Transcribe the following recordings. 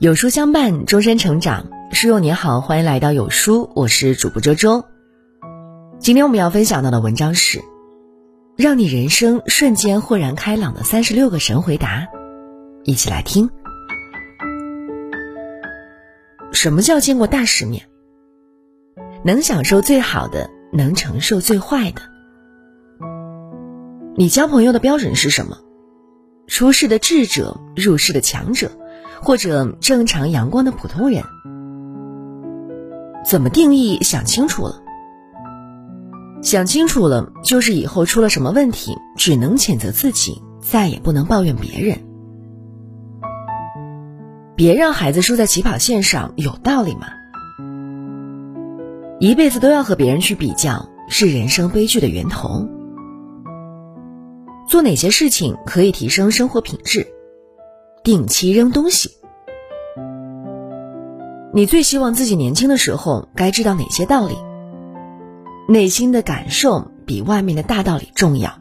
有书相伴，终身成长。书友你好，欢迎来到有书，我是主播周周。今天我们要分享到的文章是，让你人生瞬间豁然开朗的三十六个神回答，一起来听。什么叫见过大世面？能享受最好的，能承受最坏的。你交朋友的标准是什么？出世的智者，入世的强者。或者正常阳光的普通人，怎么定义？想清楚了，想清楚了，就是以后出了什么问题，只能谴责自己，再也不能抱怨别人。别让孩子输在起跑线上，有道理吗？一辈子都要和别人去比较，是人生悲剧的源头。做哪些事情可以提升生活品质？定期扔东西。你最希望自己年轻的时候该知道哪些道理？内心的感受比外面的大道理重要。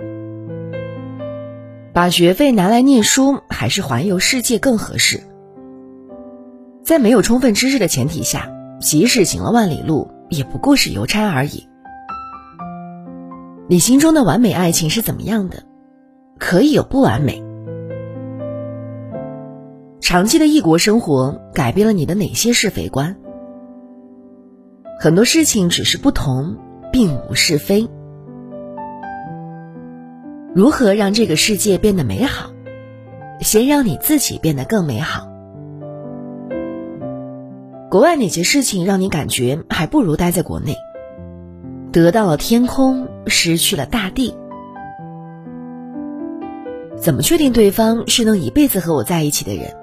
把学费拿来念书还是环游世界更合适？在没有充分知识的前提下，即使行了万里路，也不过是邮差而已。你心中的完美爱情是怎么样的？可以有不完美。长期的异国生活改变了你的哪些是非观？很多事情只是不同，并无是非。如何让这个世界变得美好？先让你自己变得更美好。国外哪些事情让你感觉还不如待在国内？得到了天空，失去了大地。怎么确定对方是能一辈子和我在一起的人？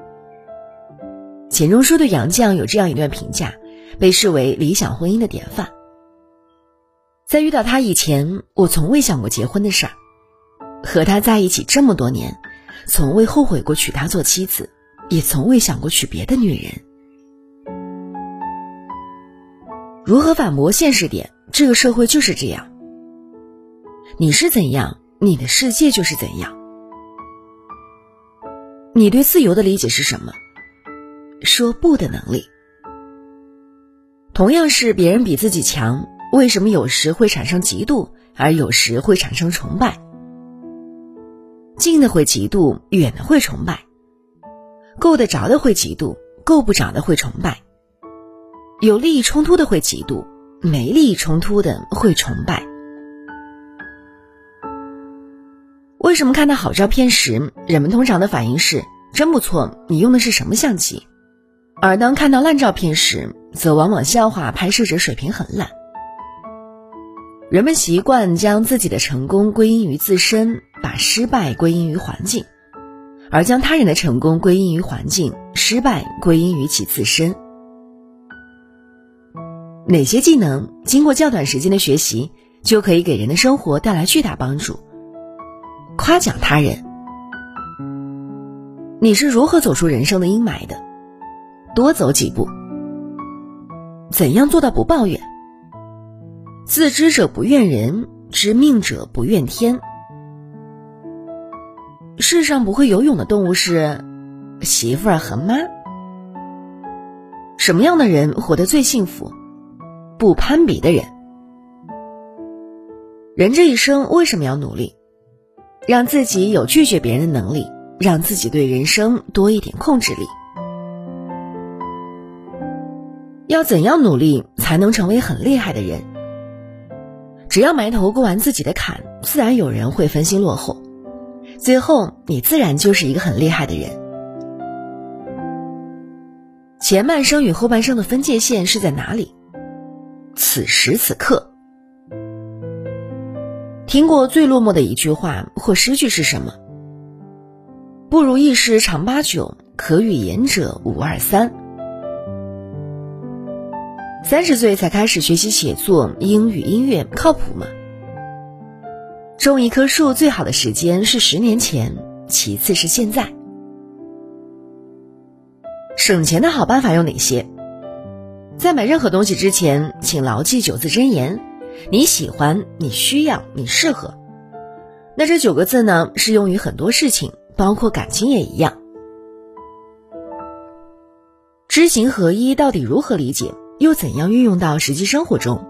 钱钟书对杨绛有这样一段评价，被视为理想婚姻的典范。在遇到他以前，我从未想过结婚的事儿；和他在一起这么多年，从未后悔过娶她做妻子，也从未想过娶别的女人。如何反驳现实点？这个社会就是这样。你是怎样，你的世界就是怎样。你对自由的理解是什么？说不的能力，同样是别人比自己强，为什么有时会产生嫉妒，而有时会产生崇拜？近的会嫉妒，远的会崇拜；够得着的会嫉妒，够不着的会崇拜；有利益冲突的会嫉妒，没利益冲突的会崇拜。为什么看到好照片时，人们通常的反应是“真不错”？你用的是什么相机？而当看到烂照片时，则往往笑话拍摄者水平很烂。人们习惯将自己的成功归因于自身，把失败归因于环境，而将他人的成功归因于环境，失败归因于其自身。哪些技能经过较短时间的学习，就可以给人的生活带来巨大帮助？夸奖他人。你是如何走出人生的阴霾的？多走几步。怎样做到不抱怨？自知者不怨人，知命者不怨天。世上不会游泳的动物是媳妇儿和妈。什么样的人活得最幸福？不攀比的人。人这一生为什么要努力？让自己有拒绝别人的能力，让自己对人生多一点控制力。要怎样努力才能成为很厉害的人？只要埋头过完自己的坎，自然有人会分心落后，最后你自然就是一个很厉害的人。前半生与后半生的分界线是在哪里？此时此刻。听过最落寞的一句话或诗句是什么？不如意事常八九，可与言者五二三。三十岁才开始学习写作、英语、音乐，靠谱吗？种一棵树最好的时间是十年前，其次是现在。省钱的好办法有哪些？在买任何东西之前，请牢记九字真言：你喜欢，你需要，你适合。那这九个字呢，适用于很多事情，包括感情也一样。知行合一到底如何理解？又怎样运用到实际生活中？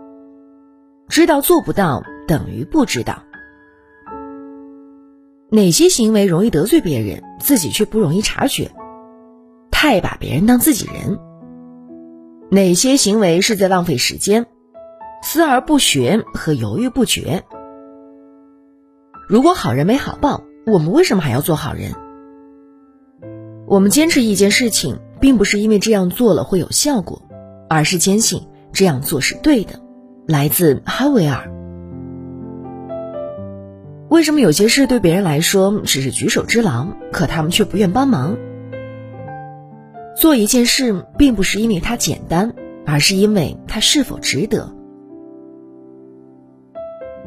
知道做不到等于不知道。哪些行为容易得罪别人，自己却不容易察觉？太把别人当自己人。哪些行为是在浪费时间？思而不学和犹豫不决。如果好人没好报，我们为什么还要做好人？我们坚持一件事情，并不是因为这样做了会有效果，而是坚信这样做是对的。来自哈维尔。为什么有些事对别人来说只是举手之劳，可他们却不愿帮忙？做一件事，并不是因为它简单，而是因为它是否值得。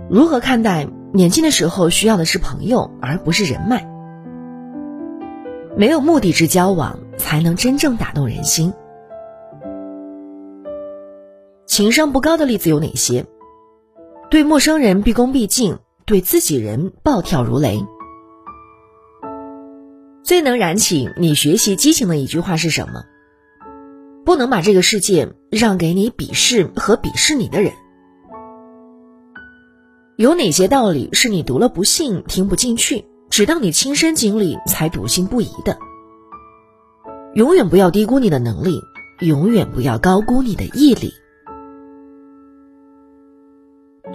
如何看待年轻的时候需要的是朋友，而不是人脉？没有目的之交往，才能真正打动人心。情商不高的例子有哪些？对陌生人毕恭毕敬，对自己人暴跳如雷。最能燃起你学习激情的一句话是什么？不能把这个世界让给你鄙视和鄙视你的人。有哪些道理是你读了不信、听不进去，直到你亲身经历才笃信不疑的？永远不要低估你的能力，永远不要高估你的毅力。